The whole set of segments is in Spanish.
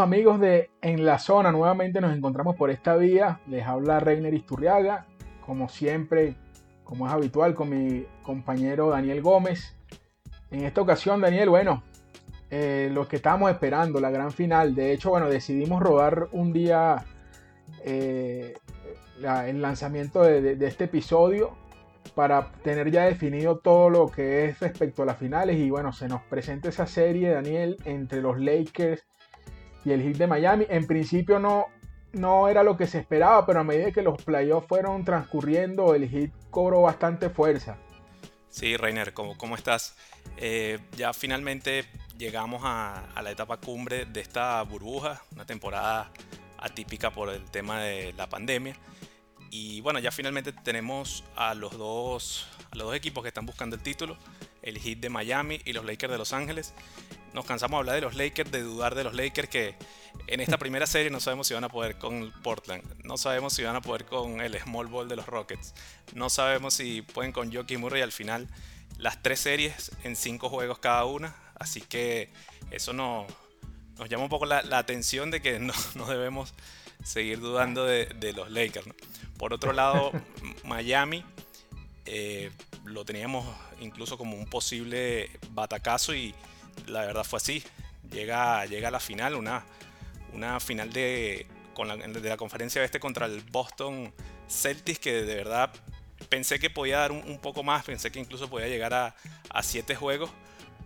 Amigos de En la Zona, nuevamente nos encontramos por esta vía. Les habla Reiner Isturriaga, como siempre, como es habitual, con mi compañero Daniel Gómez. En esta ocasión, Daniel, bueno, eh, lo que estábamos esperando, la gran final. De hecho, bueno, decidimos rodar un día eh, el lanzamiento de, este episodio para tener ya definido todo lo que es respecto a las finales y bueno, se nos presenta esa serie, Daniel, entre los Lakers y el Heat de Miami. En principio no, no era lo que se esperaba, pero a medida que los playoffs fueron transcurriendo, el Heat cobró bastante fuerza. Sí, Reiner, ¿cómo, cómo estás? Eh, ya finalmente llegamos a, la etapa cumbre de esta burbuja, una temporada atípica por el tema de la pandemia. Y bueno, ya finalmente tenemos a los dos, a los dos equipos que están buscando el título, el Heat de Miami y los Lakers de Los Ángeles. Nos cansamos de hablar de los Lakers, de dudar de los Lakers que en esta primera serie no sabemos si van a poder con Portland, no sabemos si van a poder con el Small Ball de los Rockets, no sabemos si pueden con Jockey Murray al final. Las tres series en cinco juegos cada una, Así que eso nos llama un poco la, atención de que no, debemos seguir dudando de, los Lakers. Por otro lado, Miami eh, lo teníamos incluso como un posible batacazo y la verdad fue así. Llega, llega a la final, una, una final de, la, de la conferencia este contra el Boston Celtics que de verdad pensé que podía dar un, poco más, pensé que incluso podía llegar a, a siete juegos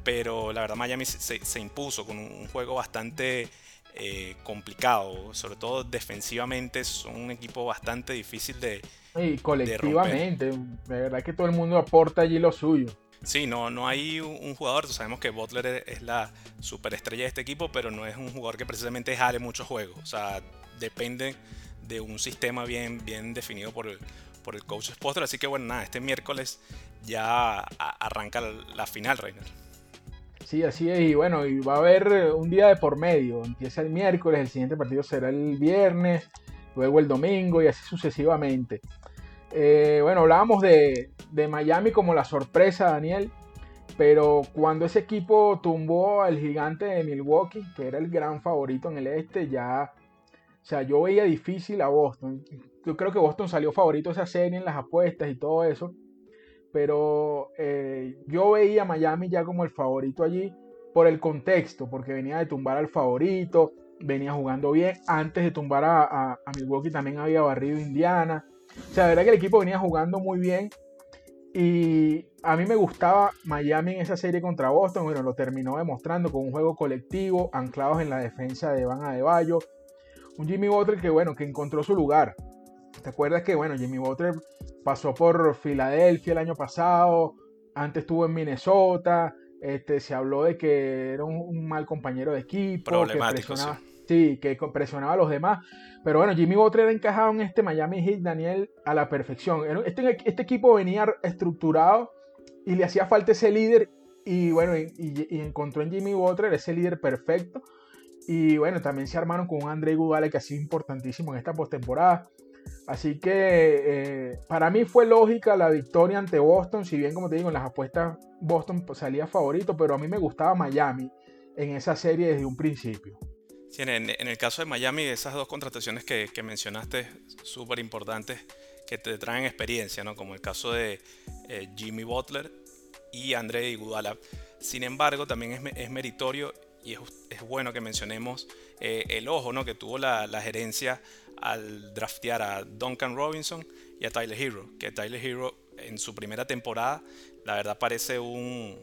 pero la verdad Miami se, impuso con un juego bastante eh, complicado, sobre todo defensivamente, son un equipo bastante difícil de... Y colectivamente, de, verdad que todo el mundo aporta allí lo suyo. Sí, no, no hay un jugador, sabemos que Butler es la superestrella de este equipo, pero no es un jugador que precisamente jale muchos juegos, o sea, depende de un sistema bien, bien definido por el, por el coach Sposter, así que bueno, nada, este miércoles ya arranca la final, Reiner. Sí, así es. Y bueno, y va a haber eh, un día de por medio. Empieza el miércoles, el siguiente partido será el viernes, luego el domingo y así sucesivamente. Eh, bueno, hablábamos de, Miami como la sorpresa, Daniel. Pero cuando ese equipo tumbó al gigante de Milwaukee, que era el gran favorito en el este, ya. O sea, yo veía difícil a Boston. Yo creo que Boston salió favorito esa serie en las apuestas y todo eso pero eh, yo veía a Miami ya como el favorito allí por el contexto, porque venía de tumbar al favorito, venía jugando bien, antes de tumbar a, Milwaukee también había barrido Indiana, o sea, la verdad que el equipo venía jugando muy bien. Y a mí me gustaba Miami en esa serie contra Boston, bueno, lo terminó demostrando con un juego colectivo, anclados en la defensa de Van Adebayo, un Jimmy Butler que bueno, que encontró su lugar, ¿Te acuerdas que, bueno, Jimmy Butler pasó por Filadelfia el año pasado, antes estuvo en Minnesota, este, se habló de que era un, mal compañero de equipo, que presionaba, sí. que presionaba a los demás. Pero bueno, Jimmy Butler encajado en este Miami Heat, Daniel, a la perfección. Este, este equipo venía estructurado y le hacía falta ese líder y bueno, y, encontró en Jimmy Butler ese líder perfecto. Y bueno, también se armaron con un André Gudale que ha sido importantísimo en esta postemporada. Así que eh, para mí fue lógica la victoria ante Boston, si bien como te digo en las apuestas Boston salía favorito, pero a mí me gustaba Miami en esa serie desde un principio. Sí, en, el caso de Miami, esas dos contrataciones que, mencionaste, súper importantes, que te traen experiencia, ¿no? como el caso de eh, Jimmy Butler y André Iguodala. Sin embargo, también es, meritorio y es, bueno que mencionemos eh, el ojo ¿no? que tuvo la, la gerencia al draftear a Duncan Robinson y a Tyler Hero, que Tyler Hero en su primera temporada, la verdad parece un,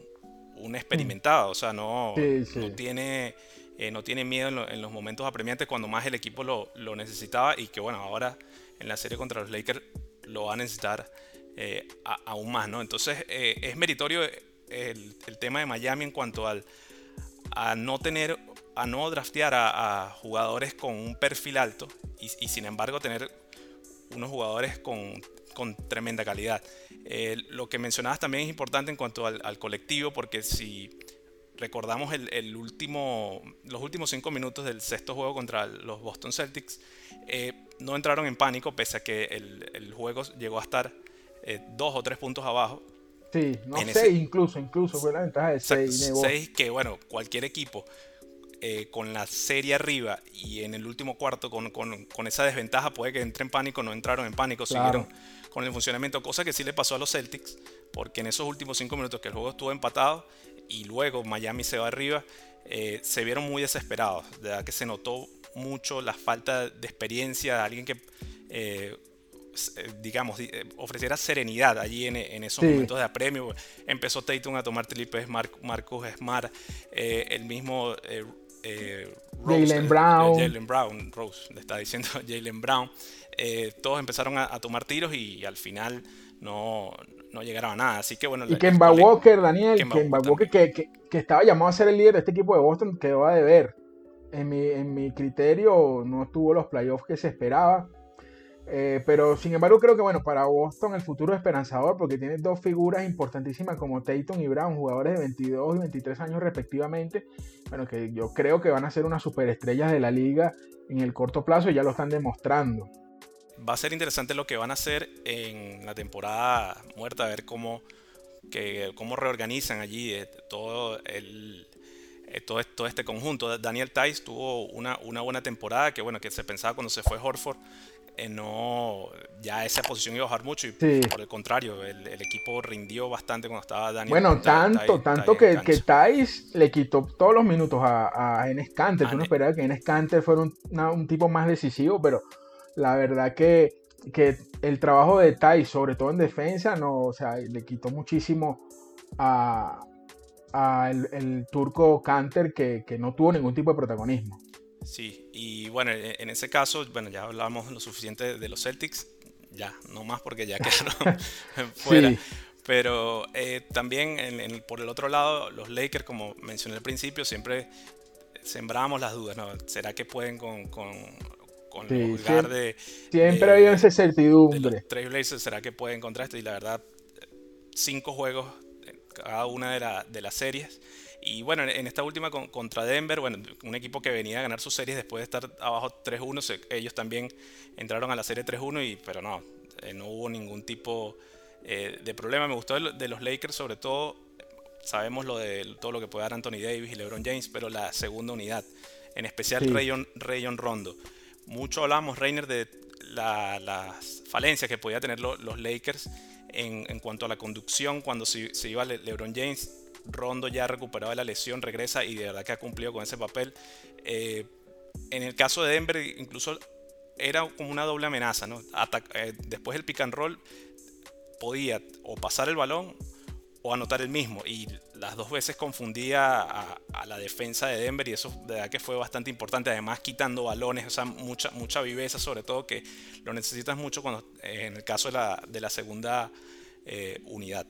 un experimentado, o sea, no, no tiene... Eh, no tiene miedo en, los momentos apremiantes cuando más el equipo lo, lo, necesitaba y que bueno, ahora en la serie contra los Lakers lo va a necesitar eh, aún más, ¿no? Entonces eh, es meritorio el, el, tema de Miami en cuanto al a no tener a no draftear a, jugadores con un perfil alto y, sin embargo tener unos jugadores con, tremenda calidad. Eh, lo que mencionabas también es importante en cuanto al, colectivo porque si recordamos el, último, los últimos cinco minutos del sexto juego contra los Boston Celtics, eh, no entraron en pánico pese a que el, juego llegó a estar eh, dos o tres puntos abajo. Sí, no sé, incluso, incluso fue la ventaja de seis. Seis que, bueno, cualquier equipo eh, con la serie arriba y en el último cuarto con, con, esa desventaja puede que entre en pánico, no entraron en pánico, siguieron con el funcionamiento, cosa que sí le pasó a los Celtics, porque en esos últimos cinco minutos que el juego estuvo empatado y luego Miami se va arriba, eh, se vieron muy desesperados, de verdad que se notó mucho la falta de experiencia de alguien que... Eh, digamos, ofreciera serenidad allí en, esos momentos de apremio. Empezó Tatum a tomar triples, Marcus Smart, el mismo eh, Jalen Brown. Jalen Brown, Rose, le está diciendo Jalen Brown. Eh, todos empezaron a, tomar tiros y al final no, no llegaron a nada. Así que bueno. Y Kemba Walker, Daniel, Kemba, Walker, que, que, estaba llamado a ser el líder de este equipo de Boston, quedó a deber. En mi, en mi criterio, no tuvo los playoffs que se esperaba. Eh, pero sin embargo creo que bueno, para Boston el futuro es esperanzador porque tiene dos figuras importantísimas como Tatum y Brown, jugadores de 22 y 23 años respectivamente, bueno, que yo creo que van a ser unas superestrellas de la liga en el corto plazo y ya lo están demostrando. Va a ser interesante lo que van a hacer en la temporada muerta, a ver cómo, que, cómo reorganizan allí eh, todo el, eh, todo, todo, este conjunto. Daniel Tice tuvo una, una, buena temporada que bueno que se pensaba cuando se fue Horford no, ya esa posición iba a bajar mucho y por el contrario, el, equipo rindió bastante cuando estaba Daniel. Bueno, tanto, tanto que, que Thais le quitó todos los minutos a, a Enes Kanter. Tú no esperabas que Enes Kanter fuera un, tipo más decisivo, pero la verdad que, que el trabajo de Thais, sobre todo en defensa, no, o sea, le quitó muchísimo a, el, turco Kanter que, que no tuvo ningún tipo de protagonismo. Sí, y bueno, e, en ese caso, bueno, ya hablamos lo suficiente de los Celtics, ya, no más porque ya quedaron fuera. Pero eh, también por el otro lado, los Lakers, como mencioné al principio, siempre sembrábamos las dudas, ¿no? ¿Será que pueden con, con, con lugar de... Siempre ha habido esa certidumbre. Trailblazers, ¿será que pueden contra esto? Y la verdad, cinco juegos cada una de, de las series y bueno, en esta última contra Denver, bueno, un equipo que venía a ganar sus series después de estar abajo 3-1, ellos también entraron a la serie 3-1, y, pero no, eh, no hubo ningún tipo eh, de problema. Me gustó de los Lakers, sobre todo, sabemos lo de todo lo que puede dar Anthony Davis y LeBron James, pero la segunda unidad, en especial Rayon, Rayon Rondo. Mucho hablamos, Reiner, de las falencias que podía tener los Lakers en, en, cuanto a la conducción cuando se, se iba LeBron James Rondo ya recuperado la lesión, regresa y de verdad que ha cumplido con ese papel. Eh, en el caso de Denver, incluso era como una doble amenaza. Eh, después del pick and roll podía o pasar el balón o anotar el mismo. Y las dos veces confundía a, la defensa de Denver y eso de verdad que fue bastante importante. Además quitando balones, o sea, mucha, mucha viveza, sobre todo que lo necesitas mucho cuando, eh, en el caso de la, de la segunda unidad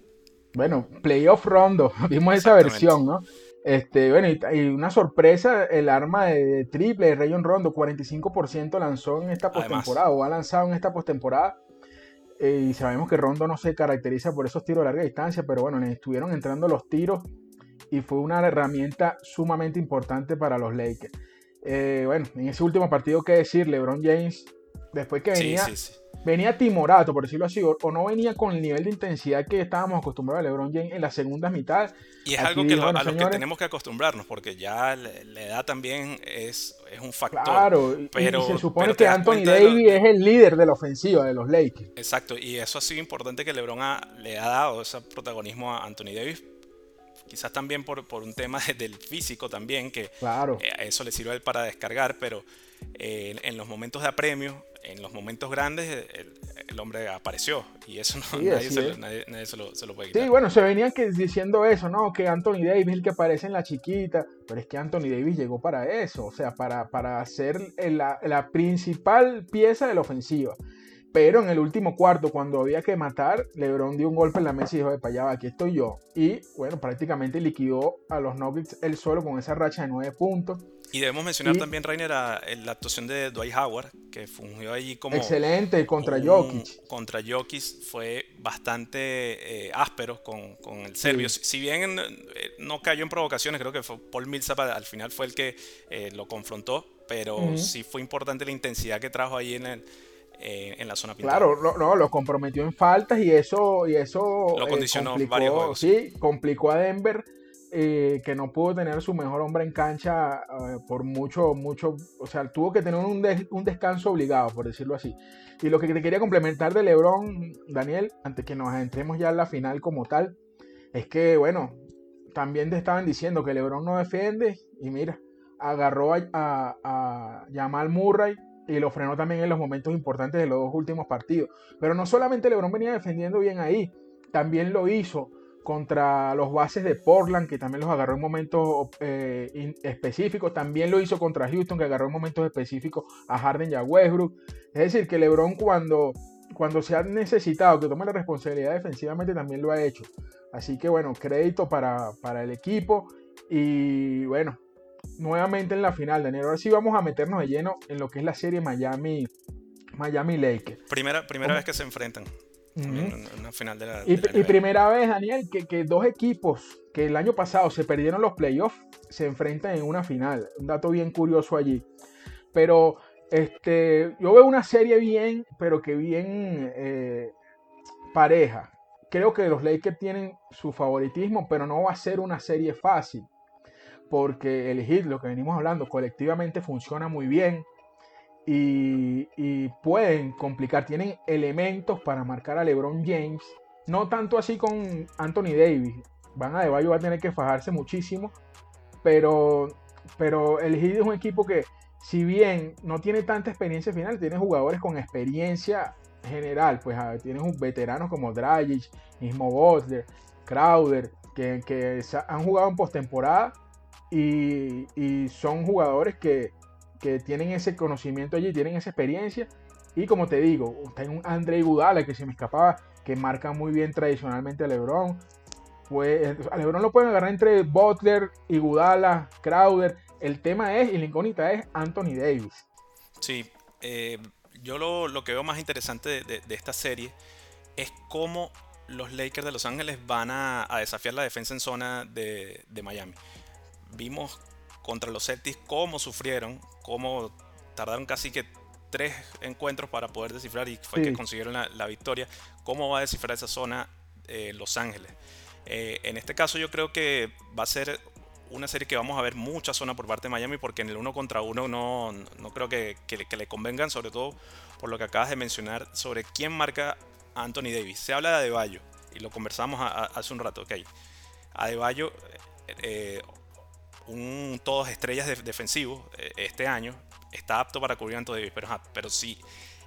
bueno, playoff rondo, vimos esa versión, ¿no? Este, bueno, y, una sorpresa, el arma de, triple de Rayon Rondo, 45% lanzó en esta postemporada, o ha lanzado en esta postemporada. Eh, y sabemos que Rondo no se caracteriza por esos tiros de larga distancia, pero bueno, le estuvieron entrando los tiros y fue una herramienta sumamente importante para los Lakers. Eh, bueno, en ese último partido, ¿qué decir? LeBron James, después que venía venía timorato, por decirlo así, o, no venía con el nivel de intensidad que estábamos acostumbrados a LeBron James en la segunda mitad. Y es algo que a lo que tenemos que acostumbrarnos, porque ya la, edad también es, es, un factor. Claro, pero, y se supone que Anthony Davis es el líder de la ofensiva de los Lakers. Exacto, y eso ha sido importante que LeBron le ha dado ese protagonismo a Anthony Davis. Quizás también por, por un tema del físico también, que claro. Eh, eso le sirve a él para descargar, pero eh, en los momentos de apremio en los momentos grandes el, hombre apareció y eso no, nadie, se, lo, puede quitar. Sí, bueno, se venían que, diciendo eso, ¿no? Que Anthony Davis es el que aparece en la chiquita, pero es que Anthony Davis llegó para eso, o sea, para, para ser la, la principal pieza de la ofensiva. Pero en el último cuarto, cuando había que matar, LeBron dio un golpe en la mesa y dijo, para allá, aquí estoy yo. Y bueno, prácticamente liquidó a los Nuggets él solo con esa racha de nueve puntos. Y debemos mencionar también, Rainer, la actuación de Dwight Howard, que fungió allí como... Excelente, contra Jokic. Contra Jokic fue bastante eh, áspero con, el serbio. Si bien eh, no cayó en provocaciones, creo que fue Paul Millsap al final fue el que eh, lo confrontó, pero sí fue importante la intensidad que trajo ahí en el eh, en la zona pintada. Claro, no, lo comprometió en faltas y eso, y eso lo condicionó complicó, varios juegos. Sí, complicó a Denver eh, que no pudo tener su mejor hombre en cancha eh, por mucho, mucho, o sea, tuvo que tener un, un, descanso obligado, por decirlo así. Y lo que te quería complementar de Lebron, Daniel, antes que nos entremos ya en la final como tal, es que, bueno, también te estaban diciendo que Lebron no defiende y mira, agarró a, a, Jamal Murray y lo frenó también en los momentos importantes de los dos últimos partidos. Pero no solamente LeBron venía defendiendo bien ahí, también lo hizo contra los bases de Portland, que también los agarró en momentos eh, específicos. También lo hizo contra Houston, que agarró en momentos específicos a Harden y a Westbrook. Es decir, que LeBron cuando, cuando se ha necesitado que tome la responsabilidad defensivamente también lo ha hecho. Así que bueno, crédito para, para el equipo. Y bueno, nuevamente en la final, Daniel. Ahora sí vamos a meternos de lleno en lo que es la serie Miami, Miami Lakers. Primera, primera vez que se enfrentan. En una final de la, y, primera vez, Daniel, que, que, dos equipos que el año pasado se perdieron los playoffs se enfrentan en una final. Un dato bien curioso allí. Pero este, yo veo una serie bien, pero que bien eh, pareja. Creo que los Lakers tienen su favoritismo, pero no va a ser una serie fácil porque el hit, lo que venimos hablando, colectivamente funciona muy bien y, pueden complicar, tienen elementos para marcar a LeBron James, no tanto así con Anthony Davis, Van a de Bayo va a tener que fajarse muchísimo, pero, pero el Heat es un equipo que si bien no tiene tanta experiencia final, tiene jugadores con experiencia general, pues tienen veteranos como Dragic, mismo Butler, Crowder, que, que han jugado en postemporada y, son jugadores que, tienen ese conocimiento allí, tienen esa experiencia. Y como te digo, está un André Gudala que se me escapaba, que marca muy bien tradicionalmente a LeBron. Pues a LeBron lo pueden agarrar entre Butler, Gudala, Crowder. El tema es, y la incógnita es Anthony Davis. Sí, eh, yo lo, que veo más interesante de, esta serie es cómo los Lakers de Los Ángeles van a, desafiar la defensa en zona de, de Miami vimos contra los Celtics cómo sufrieron, cómo tardaron casi que tres encuentros para poder descifrar y fue que consiguieron la, victoria. ¿Cómo va a descifrar esa zona eh, Los Ángeles? Eh, en este caso yo creo que va a ser una serie que vamos a ver mucha zona por parte de Miami porque en el uno contra uno no, no creo que, le convengan, sobre todo por lo que acabas de mencionar sobre quién marca a Anthony Davis. Se habla de Adebayo y lo conversamos hace un rato, ok. Adebayo eh, un todos estrellas defensivos eh, este año, está apto para cubrir a Anthony Davis. Pero, pero si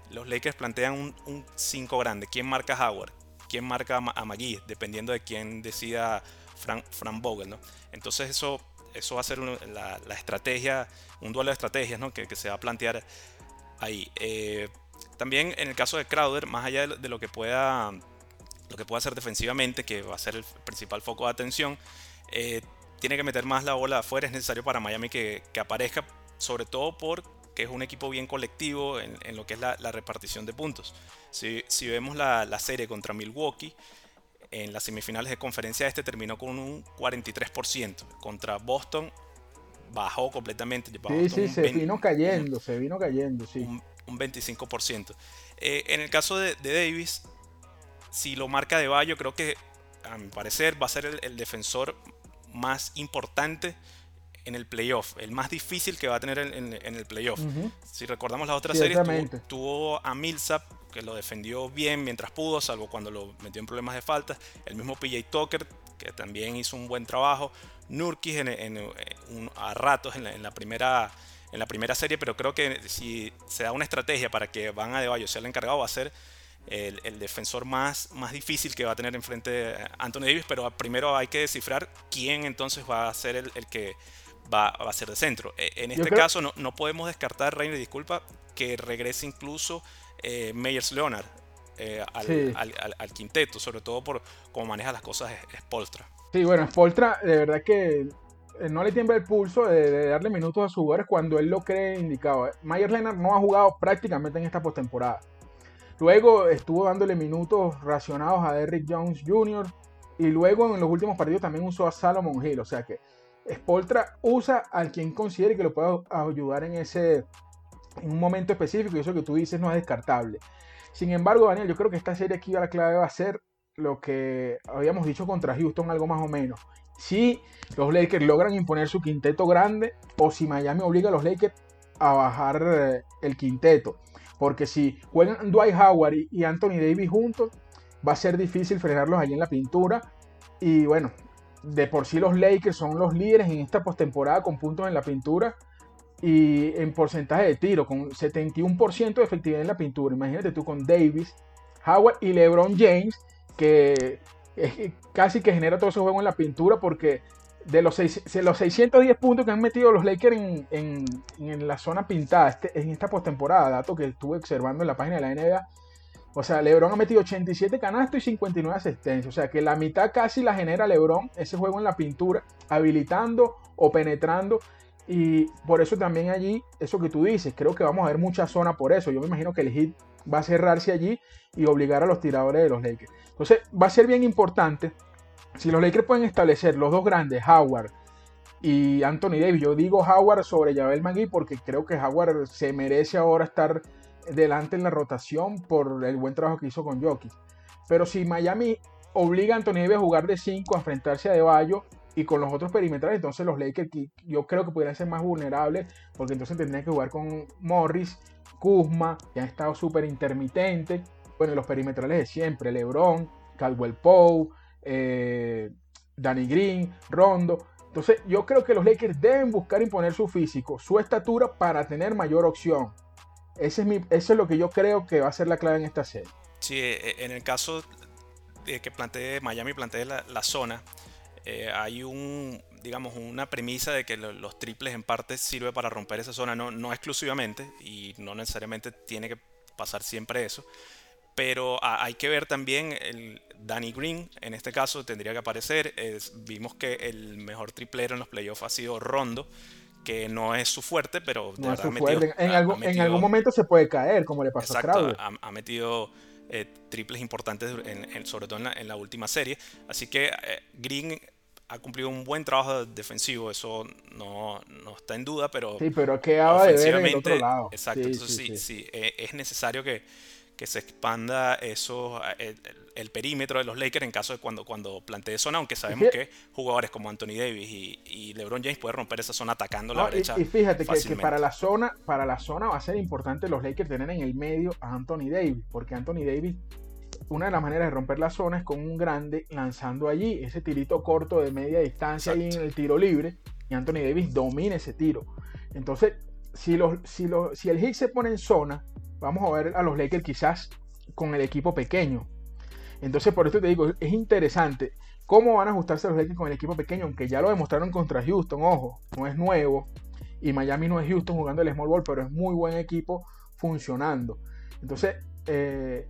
los Lakers plantean un 5 grande, ¿quién marca a Howard? ¿Quién marca a McGee? Dependiendo de quién decida Frank, Frank Vogel, ¿no? Entonces eso, eso va a ser la, estrategia, un duelo de estrategias, ¿no? Que, se va a plantear ahí. Eh, también en el caso de Crowder, más allá de, lo que pueda lo que pueda hacer defensivamente, que va a ser el principal foco de atención, eh, tiene que meter más la bola afuera, es necesario para Miami que, aparezca, sobre todo porque es un equipo bien colectivo en, lo que es la, repartición de puntos. Si, vemos la, serie contra Milwaukee, en las semifinales de conferencia este terminó con un 43%, contra Boston bajó completamente. sí, sí, se vino cayendo, se vino cayendo, sí. Un, 25%. Eh, en el caso de, Davis, si lo marca de Bayo, creo que a mi parecer va a ser el defensor más importante en el playoff, el más difícil que va a tener en, el playoff. Si recordamos la otra serie, tuvo, a Millsap, que lo defendió bien mientras pudo, salvo cuando lo metió en problemas de falta. El mismo PJ Tucker, que también hizo un buen trabajo. Nurkic en, a ratos en la, primera, en la primera serie, pero creo que si se da una estrategia para que Van Adebayo sea el encargado, va a ser el, defensor más, más difícil que va a tener enfrente Anthony Davis, pero primero hay que descifrar quién entonces va a ser el, que va, a ser de centro. E, en este caso no, no, podemos descartar, Reiner, disculpa, que regrese incluso eh, Meyers Leonard eh, al, quinteto, sobre todo por cómo maneja las cosas Spolstra. Sí, bueno, Spolstra de verdad que eh, no le tiembla el pulso de, darle minutos a sus jugadores cuando él lo cree indicado. Meyers Leonard no ha jugado prácticamente en esta postemporada. Luego estuvo dándole minutos racionados a Derrick Jones Jr. Y luego en los últimos partidos también usó a Salomon Hill. O sea que Spoltra usa al quien considere que lo pueda ayudar en ese en un momento específico. Y eso que tú dices no es descartable. Sin embargo, Daniel, yo creo que esta serie aquí la clave va a ser lo que habíamos dicho contra Houston, algo más o menos. si los Lakers logran imponer su quinteto grande o si Miami obliga a los Lakers a bajar eh, el quinteto. Porque si juegan Dwight Howard y Anthony Davis juntos, va a ser difícil frenarlos allí en la pintura. Y bueno, de por sí los Lakers son los líderes en esta postemporada con puntos en la pintura y en porcentaje de tiro, con 71% de efectividad en la pintura. Imagínate tú con Davis, Howard y LeBron James, que casi que genera todo ese juego en la pintura porque de los, los 610 puntos que han metido los Lakers en, la zona pintada este, en esta postemporada, dato que estuve observando en la página de la NBA, o sea, LeBron ha metido 87 canastos y 59 asistencias. O sea, que la mitad casi la genera LeBron, ese juego en la pintura, habilitando o penetrando. Y por eso también allí, eso que tú dices, creo que vamos a ver mucha zona por eso. Yo me imagino que el hit va a cerrarse allí y obligar a los tiradores de los Lakers. Entonces, va a ser bien importante. Si los Lakers pueden establecer los dos grandes, Howard y Anthony Davis. Yo digo Howard sobre Javel McGee porque creo que Howard se merece ahora estar delante en la rotación por el buen trabajo que hizo con Jokic. Pero si Miami obliga a Anthony Davis a jugar de 5, a enfrentarse a De y con los otros perimetrales, entonces los Lakers yo creo que podrían ser más vulnerables porque entonces tendrían que jugar con Morris, Kuzma, que han estado súper intermitentes. Bueno, los perimetrales de siempre, LeBron, Caldwell Poe, eh, Danny Green, Rondo. Entonces yo creo que los Lakers deben buscar imponer su físico, su estatura para tener mayor opción. Ese es mi, eso es lo que yo creo que va a ser la clave en esta serie. Sí, eh, eh, en el caso de que plantee Miami plantee la, la zona, eh, hay un, digamos, una premisa de que los triples en parte sirve para romper esa zona, no, no exclusivamente y no necesariamente tiene que pasar siempre eso. Pero hay que ver también el Danny Green, en este caso tendría que aparecer. vimos que el mejor triplero en los playoffs ha sido Rondo que no es su fuerte, pero En, en, algún momento se puede caer, como le pasó a Crowder. Ha, metido eh, triples importantes, sobre todo en la, última serie. Así que eh, Green ha cumplido un buen trabajo defensivo, eso no, no está en duda, pero... Sí, pero quedaba de ver en el otro lado. Exacto, sí, sí, eh, es necesario que, que se expanda eso, el perímetro de los Lakers en caso de cuando, cuando plantee zona, aunque sabemos que jugadores como Anthony Davis y, LeBron James pueden romper esa zona atacando la brecha. Y, fíjate que, para la zona, para la zona va a ser importante los Lakers tener en el medio a Anthony Davis, porque Anthony Davis, una de las maneras de romper la zona es con un grande lanzando allí, ese tirito corto de media distancia ahí en el tiro libre, y Anthony Davis domina ese tiro. Entonces, si, los, si, los, si el hit se pone en zona, vamos a ver a los Lakers quizás con el equipo pequeño, entonces, por eso te digo, es interesante cómo van a ajustarse los Lakers con el equipo pequeño, aunque ya lo demostraron contra Houston, ojo, no es nuevo. Y Miami no es Houston jugando el small ball, pero es muy buen equipo funcionando. Entonces, eh,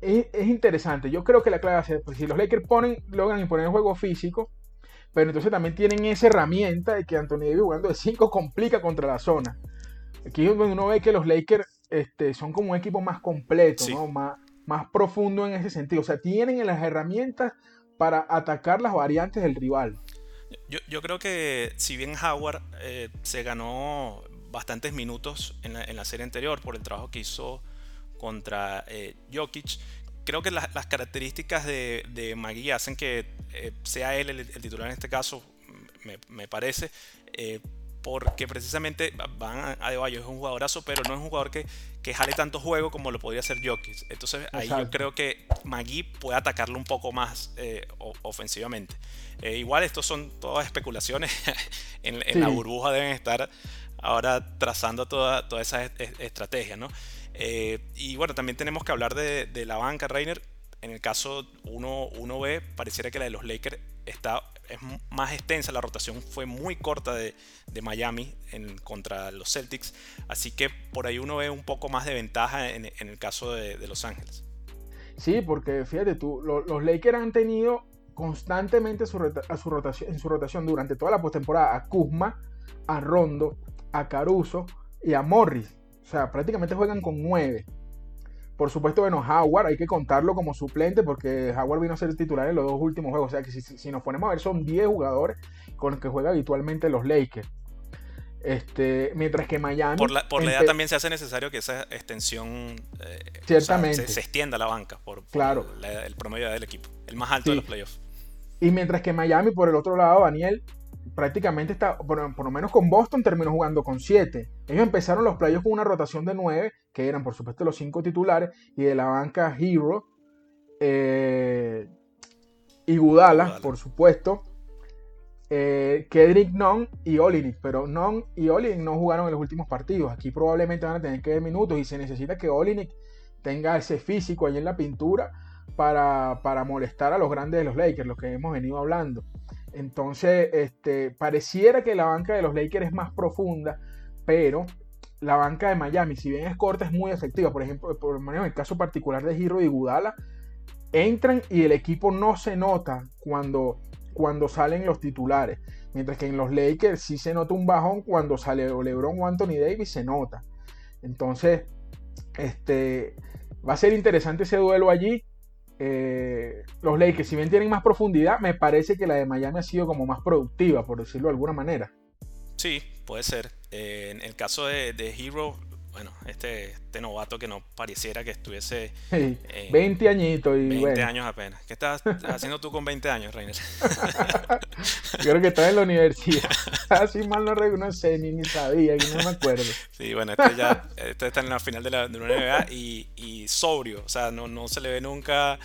es, interesante. Yo creo que la clave es, pues, si los Lakers ponen, logran imponer el juego físico, pero entonces también tienen esa herramienta de que Anthony Davis jugando de 5 complica contra la zona. Aquí uno ve que los Lakers este, son como un equipo más completo, ¿no? más, más profundo en ese sentido. O sea, tienen las herramientas para atacar las variantes del rival. Yo, creo que si bien Howard eh, se ganó bastantes minutos en la, serie anterior por el trabajo que hizo contra eh, Jokic, creo que las características de, de Magui hacen que eh, sea él el, titular en este caso, me, me parece, porque precisamente Van Adebayo es un jugadorazo, pero no es un jugador que, que jale tanto juego como lo podría hacer Jokic. Entonces ahí yo creo que Magui puede atacarlo un poco más eh, ofensivamente. Eh, igual estos son todas especulaciones. en, la burbuja deben estar ahora trazando toda, toda esa estrategia, ¿no? Eh, y bueno, también tenemos que hablar de, de la banca, Reiner. En el caso 1B, pareciera que la de los Lakers está es más extensa, la rotación fue muy corta de, Miami en, contra los Celtics, así que por ahí uno ve un poco más de ventaja en, el caso de, Los Ángeles. Sí, porque fíjate tú, los Lakers han tenido constantemente su, su rotación, en su rotación durante toda la postemporada a Kuzma, a Rondo, a Caruso y a Morris. O sea, prácticamente juegan con nueve. Por supuesto, bueno, Howard hay que contarlo como suplente porque Howard vino a ser titular en los dos últimos juegos. O sea que si, nos ponemos a ver, son 10 jugadores con los que juega habitualmente los Lakers. Este, mientras que Miami. Por la, edad también se hace necesario que esa extensión. Ciertamente. se, extienda la banca por, claro. el promedio del equipo. El más alto de los playoffs. Y mientras que Miami, por el otro lado, Daniel, prácticamente está, por, lo menos con Boston, terminó jugando con 7. Ellos empezaron los playoffs con una rotación de 9, que eran por supuesto los 5 titulares, y de la banca Hero, eh, y Gudala, por supuesto, eh, Kedrick Non y Olinik, pero Non y Olinik no jugaron en los últimos partidos. Aquí probablemente van a tener que ver minutos y se necesita que Olinik tenga ese físico ahí en la pintura para, para molestar a los grandes de los Lakers, los que hemos venido hablando. Entonces, este, pareciera que la banca de los Lakers es más profunda, pero la banca de Miami, si bien es corta, es muy efectiva. Por ejemplo, por en el caso particular de Hiro y Gudala, entran y el equipo no se nota cuando, cuando salen los titulares. Mientras que en los Lakers sí se nota un bajón cuando sale LeBron o Anthony Davis, se nota. Entonces, este, va a ser interesante ese duelo allí. Eh, los Lakers, si bien tienen más profundidad, me parece que la de Miami ha sido como más productiva, por decirlo de alguna manera. Sí, puede ser. Eh, en el caso de, de Hero, bueno, este, este novato que no pareciera que estuviese... 20 añitos y 20 años apenas. ¿Qué estás haciendo tú con 20 años, Reiner? Creo que estás en la universidad. Así mal no, no sé, ni, ni sabía, no me acuerdo. Sí, bueno, este ya este está en la final de la, de NBA y, y, sobrio. O sea, no, no se le ve nunca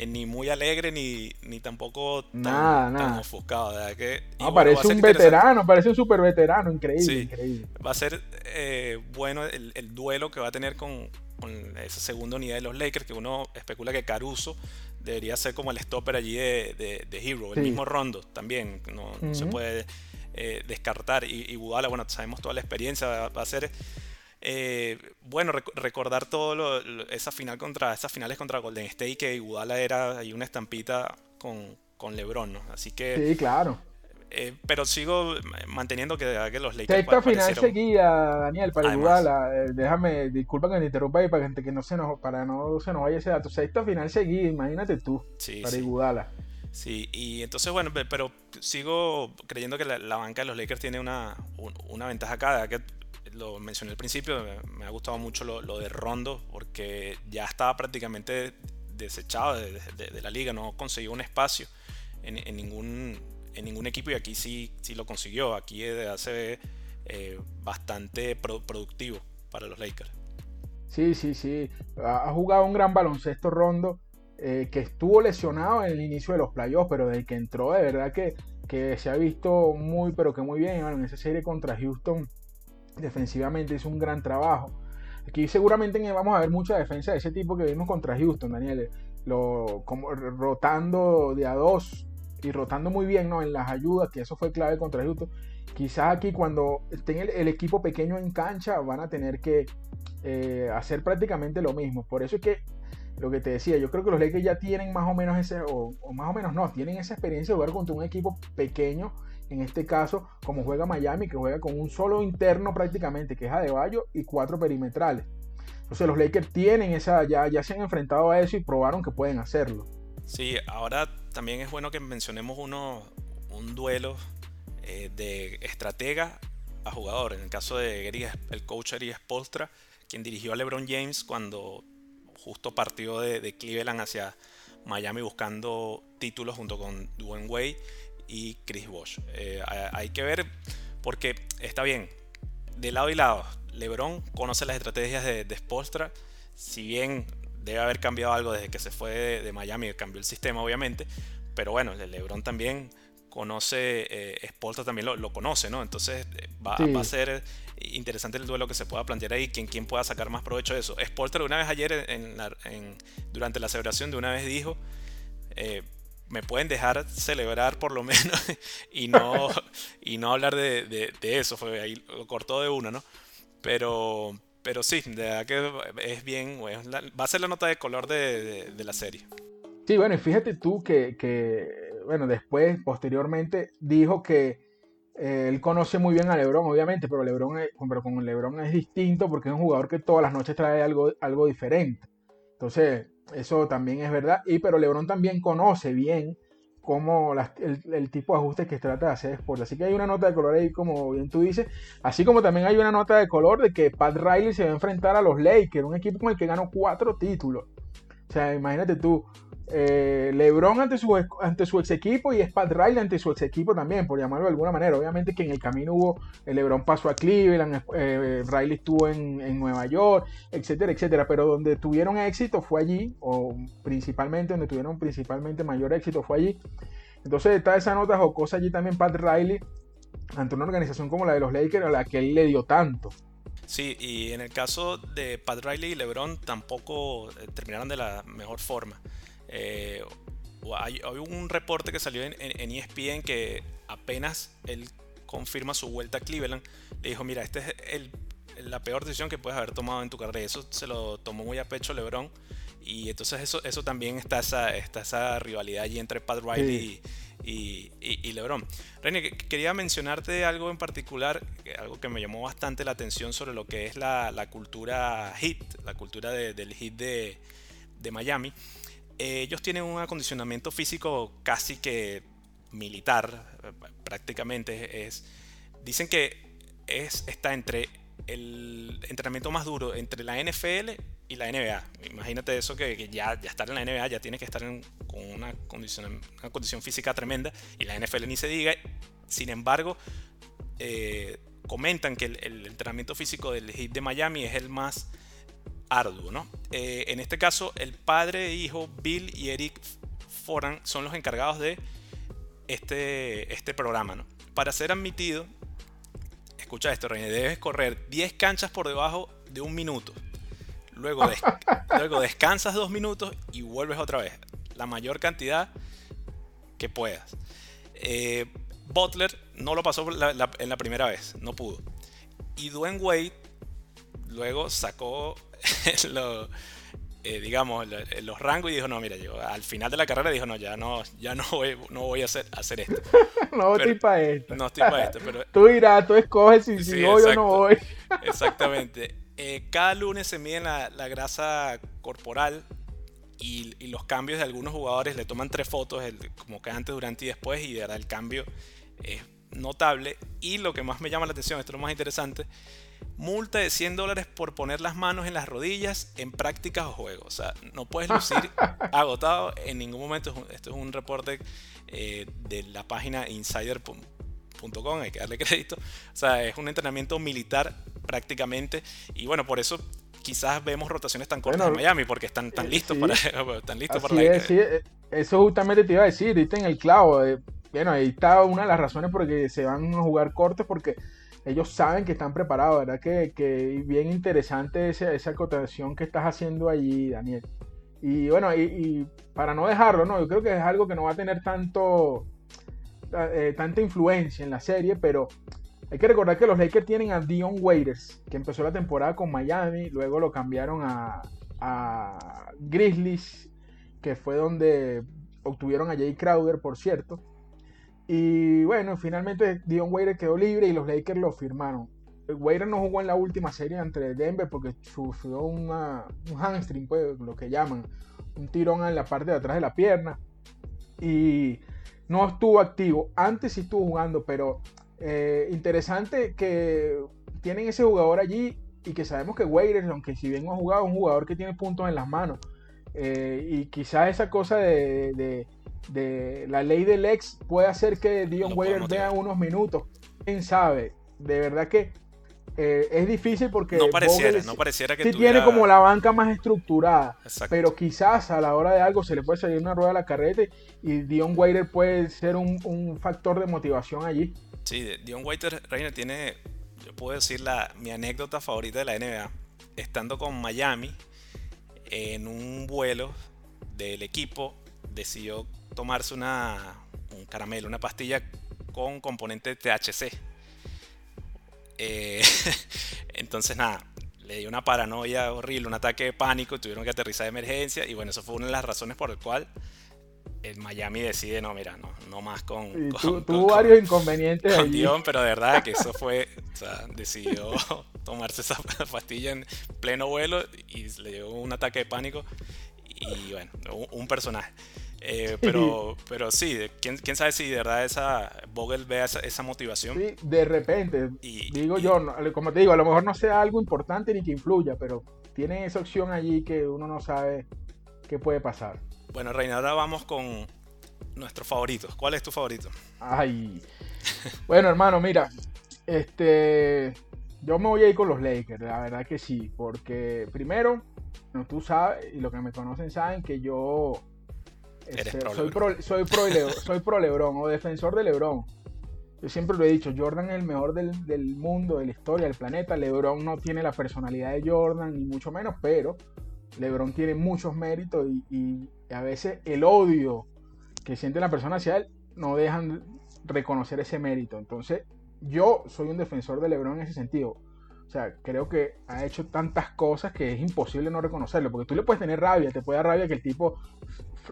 eh, ni muy alegre ni, ni tampoco tan, nada, tan ofuscado. Que, parece un veterano, parece un super veterano, increíble, increíble. Va a ser eh, bueno el, el, duelo que va a tener con, con, esa segunda unidad de los Lakers, que uno especula que Caruso debería ser como el stopper allí de, de, Hero, el mismo Rondo también, no, se puede eh, descartar. Y, y, Budala, bueno, sabemos toda la experiencia, va, a ser... Eh, bueno, recordar todo esa final contra esas finales contra Golden State que Budala era ahí una estampita con, con LeBron, ¿no? Así que sí, claro. Eh, pero sigo manteniendo que, que los Lakers. Sexta final seguida, Daniel, para Iguala. Eh, déjame, disculpa que me interrumpa ahí para que, no se nos, para no se nos vaya ese dato. Sexta final seguida, imagínate tú, para sí. Sí, y entonces, bueno, pero sigo creyendo que la, banca de los Lakers tiene una, una ventaja acá. Que lo mencioné al principio, me, ha gustado mucho lo, de Rondo, porque ya estaba prácticamente desechado de, la liga, no consiguió un espacio en, ningún equipo y aquí sí, sí lo consiguió. Aquí hace eh, bastante productivo para los Lakers. Sí, sí, sí. Ha jugado un gran baloncesto rondo eh, que estuvo lesionado en el inicio de los playoffs, pero desde que entró de verdad que, que se ha visto muy, pero que muy bien. en esa serie contra Houston defensivamente hizo un gran trabajo. Aquí seguramente vamos a ver mucha defensa de ese tipo que vimos contra Houston, Daniel. Lo, como rotando de a dos y rotando muy bien ¿no? en las ayudas, que eso fue clave contra Houston. Quizás aquí cuando estén el, equipo pequeño en cancha van a tener que eh, hacer prácticamente lo mismo. Por eso es que lo que te decía, yo creo que los Lakers ya tienen más o menos ese, o, más o menos no, tienen esa experiencia de jugar contra un equipo pequeño, en este caso como juega Miami, que juega con un solo interno prácticamente, que es Adebayo, y cuatro perimetrales. Entonces los Lakers tienen esa, ya, ya se han enfrentado a eso y probaron que pueden hacerlo. Sí, ahora también es bueno que mencionemos uno, un duelo eh, de estratega a jugador. En el caso de el coach Gary Spolstra, quien dirigió a LeBron James cuando justo partió de, Cleveland hacia Miami buscando títulos junto con Dwayne Wade y Chris Bosh. Eh, hay que ver porque está bien, de lado y lado, LeBron conoce las estrategias de, de Spolstra, si bien debe haber cambiado algo desde que se fue de, Miami, cambió el sistema obviamente, pero bueno, LeBron también conoce, eh, también lo, conoce, ¿no? Entonces eh, va, a ser interesante el duelo que se pueda plantear ahí, quien, quién pueda sacar más provecho de eso. Spolter una vez ayer, en, durante la celebración, de una vez dijo, eh, me pueden dejar celebrar por lo menos y no, y no hablar de, eso, fue ahí lo cortó de una, ¿no? Pero, pero sí, de verdad que es bien, va a ser la nota de color de, la serie. Sí, bueno, y fíjate tú que, bueno, después, posteriormente, dijo que eh, él conoce muy bien a Lebron, obviamente, pero, Lebron pero con Lebron es distinto porque es un jugador que todas las noches trae algo, algo diferente. Entonces, eso también es verdad. Y pero Lebron también conoce bien como el, tipo de ajustes que trata de hacer Sport. Así que hay una nota de color ahí, como bien tú dices. Así como también hay una nota de color de que Pat Riley se va a enfrentar a los Lakers, un equipo con el que ganó cuatro títulos. O sea, imagínate tú, eh, LeBron ante su, ex equipo y Pat Riley ante su ex equipo también, por llamarlo de alguna manera. Obviamente que en el camino hubo, LeBron pasó a Cleveland, eh, Riley estuvo en, Nueva York, etcétera, etcétera. Pero donde tuvieron éxito fue allí, o principalmente donde tuvieron principalmente mayor éxito fue allí. Entonces está esa nota jocosa allí también Pat Riley ante una organización como la de los Lakers a la que él le dio tanto. Sí, y en el caso de Pat Riley y LeBron tampoco eh, terminaron de la mejor forma. Eh, hay, un reporte que salió en, ESPN e que apenas él confirma su vuelta a Cleveland, le dijo, mira, esta es la peor decisión que puedes haber tomado en tu carrera. Eso se lo tomó muy a pecho LeBron. Y entonces eso, eso también está esa, está esa rivalidad allí entre Pat Riley y, LeBron. René, quería mencionarte algo en particular, algo que me llamó bastante la atención sobre lo que es la, cultura hit, la cultura del hit de, Miami. Ellos tienen un acondicionamiento físico casi que militar, prácticamente. Es, dicen que es, está entre el entrenamiento más duro entre la NFL y la NBA. Imagínate eso que, ya, estar en la NBA ya tiene que estar con una condición, física tremenda y la NFL ni se diga. Sin embargo, eh, comentan que el, entrenamiento físico del Heat de Miami es el más arduo, ¿no? Eh, en este caso, el padre e hijo, Bill y Eric Foran, son los encargados de este, este programa, ¿no? Para ser admitido, escucha esto, René, debes correr 10 canchas por debajo de un minuto luego, luego descansas dos minutos y vuelves otra vez. La mayor cantidad que puedas. Eh, Butler no lo pasó en la primera vez, no pudo. Y Dwayne Wade luego sacó eh, digamos, los rangos y dijo, no, mira, yo al final de la carrera dijo, no, ya no, ya no voy, no voy a hacer, hacer esto. no estoy para esto. No estoy para esto, pero... Tú irás, tú escoges si, si voy o no voy. Exactamente. Eh, cada lunes se mide la, grasa corporal y, los cambios de algunos jugadores. Le toman tres fotos, como que antes, durante y después, y de verdad el cambio es notable. Y lo que más me llama la atención, esto es lo más interesante, multa de 100 dólares por poner las manos en las rodillas en prácticas o juegos. O sea, no puedes lucir agotado en ningún momento. Esto es un reporte eh, de la página insider.com, hay que darle crédito. O sea, es un entrenamiento militar prácticamente. Y bueno, por eso quizás vemos rotaciones tan cortas en Miami, porque están tan eh, listos para, están listos para eh, Eso justamente te iba a decir, diste en el clavo. Bueno, ahí está una de las razones por que se van a jugar cortos, porque ellos saben que están preparados, ¿verdad? Que, que bien interesante esa, esa acotación que estás haciendo allí, Daniel. Y bueno, y, para no dejarlo, ¿no? Yo creo que es algo que no va a tener tanto, tanta influencia en la serie, pero hay que recordar que los Lakers tienen a Dion Waiters, que empezó la temporada con Miami, luego lo cambiaron a, Grizzlies, que fue donde obtuvieron a Jay Crowder, por cierto. Y bueno, finalmente Dion Waiters quedó libre y los Lakers lo firmaron. Waiters no jugó en la última serie entre Denver porque sufrió un hamstring, pues, lo que llaman, un tirón en la parte de atrás de la pierna. Y no estuvo activo. Antes sí estuvo jugando, pero eh, interesante que tienen ese jugador allí y que sabemos que Waiters, aunque si bien no ha jugado, es un jugador que tiene puntos en las manos. Eh, y quizás esa cosa de, la ley del ex puede hacer que Dion Waiters vea unos minutos. Quién sabe. De verdad que eh, es difícil porque no pareciera, no pareciera que tiene como la banca más estructurada, pero quizás a la hora de algo se le puede salir una rueda a la carreta y Dion Waiter puede ser un factor de motivación allí. Sí, Dion Waiter Reiner tiene, yo puedo decir, la, mi anécdota favorita de la NBA. Estando con Miami en un vuelo del equipo, decidió tomarse una, un caramelo, una pastilla con componente THC. Eh, entonces, nada, le dio una paranoia horrible, un ataque de pánico, tuvieron que aterrizar de emergencia y bueno, eso fue una de las razones por el cual el Miami decide, no, mira, no, no más con... tuvo varios inconvenientes. Con Dion, pero de verdad que eso fue, o sea, decidió tomarse esa pastilla en pleno vuelo y le dio un ataque de pánico y bueno, un, personaje. Eh, pero, pero sí, ¿quién, ¿quién, sabe si de verdad esa Vogel ve esa, motivación? Sí, de repente, digo yo, como te digo, a lo mejor no sea algo importante ni que influya, pero tiene esa opción allí que uno no sabe qué puede pasar. Bueno, Reina, ahora vamos con nuestros favoritos. ¿Cuál es tu favorito? Ay. Bueno, hermano, mira. Este. Yo me voy a ir con los Lakers, la verdad que sí. Porque primero, no, tú sabes, y los que me conocen saben que yo este, soy, pro, soy, pro soy pro Lebron o defensor de Lebron. Yo siempre lo he dicho, Jordan es el mejor del, mundo, de la historia, del planeta. LeBron no tiene la personalidad de Jordan, ni mucho menos, pero LeBron tiene muchos méritos y, a veces el odio que siente la persona hacia él no dejan reconocer ese mérito. Entonces, yo soy un defensor de LeBron en ese sentido. O sea, creo que ha hecho tantas cosas que es imposible no reconocerlo. Porque tú le puedes tener rabia, te puede dar rabia que el tipo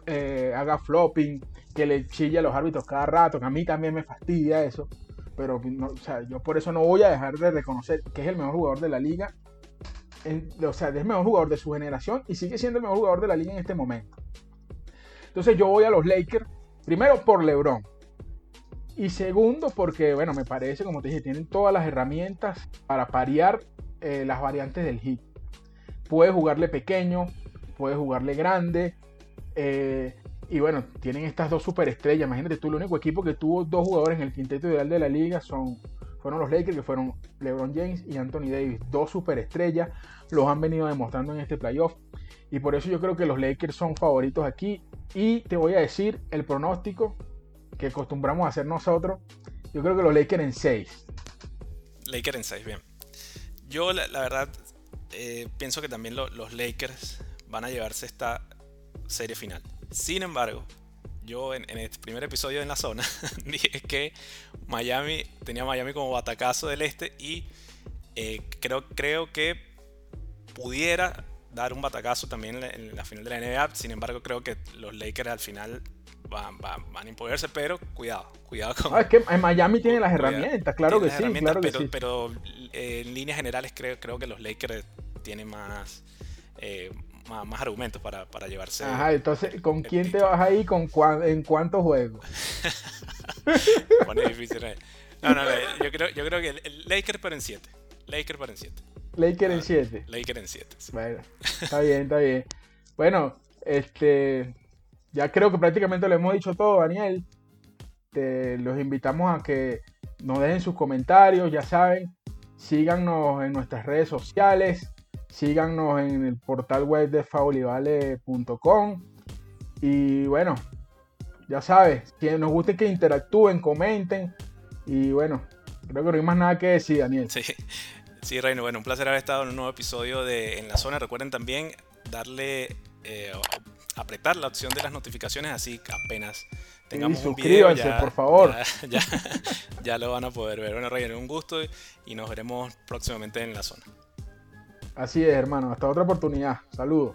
eh, haga flopping, que le chille a los árbitros cada rato, que a mí también me fastidia eso. Pero o sea, yo por eso no voy a dejar de reconocer que es el mejor jugador de la liga. O sea, es el mejor jugador de su generación y sigue siendo el mejor jugador de la liga en este momento. Entonces yo voy a los Lakers, primero por LeBron. Y segundo, porque, bueno, me parece, como te dije, tienen todas las herramientas para parear eh, las variantes del hit. Puede jugarle pequeño, puede jugarle grande, eh, y bueno, tienen estas dos superestrellas. Imagínate tú, el único equipo que tuvo dos jugadores en el quinteto ideal de la liga son, fueron los Lakers, que fueron LeBron James y Anthony Davis. Dos superestrellas. Los han venido demostrando en este playoff. Y por eso yo creo que los Lakers son favoritos aquí. Y te voy a decir el pronóstico que acostumbramos a hacer nosotros. Yo creo que los Lakers en 6. Lakers en 6, bien. Yo la, verdad eh, pienso que también los Lakers van a llevarse esta serie final. Sin embargo, yo en, el este primer episodio en la zona dije que Miami tenía Miami como batacazo del este y eh, creo, creo que pudiera dar un batacazo también en la, final de la NBA. Sin embargo, creo que los Lakers al final van, van, a imponerse, pero cuidado, cuidado con. Ah, es que Miami tiene las herramientas, claro que sí. Claro pero, que sí. pero eh, en líneas generales creo, creo que los Lakers tienen más. Eh, más, argumentos para, para, llevarse. Ajá, entonces, ¿con quién te vas ahí? ¿Con ¿En cuántos juegos? Pone difícil. ¿eh? No, no, yo creo, yo creo que el Lakers pero en 7. Lakers pero en 7. Lakers en 7. Ah, Lakers en 7. Bueno, está bien, está bien. Bueno, este. Ya creo que prácticamente lo hemos dicho todo, Daniel. Te, los invitamos a que nos dejen sus comentarios, ya saben. Síganos en nuestras redes sociales Síganos en el portal web de faulivale.com. Y bueno, ya sabes, si nos gusta que interactúen, comenten. Y bueno, creo que no hay más nada que decir, Daniel. Sí, sí Reino, bueno, un placer haber estado en un nuevo episodio de En la Zona. Recuerden también darle, eh, apretar la opción de las notificaciones, así que apenas tengamos un video. Ya, por favor. Ya, ya, lo van a poder ver. Bueno, Reino, un gusto y nos veremos próximamente en la zona. Así es, hermano. Hasta otra oportunidad. Saludos.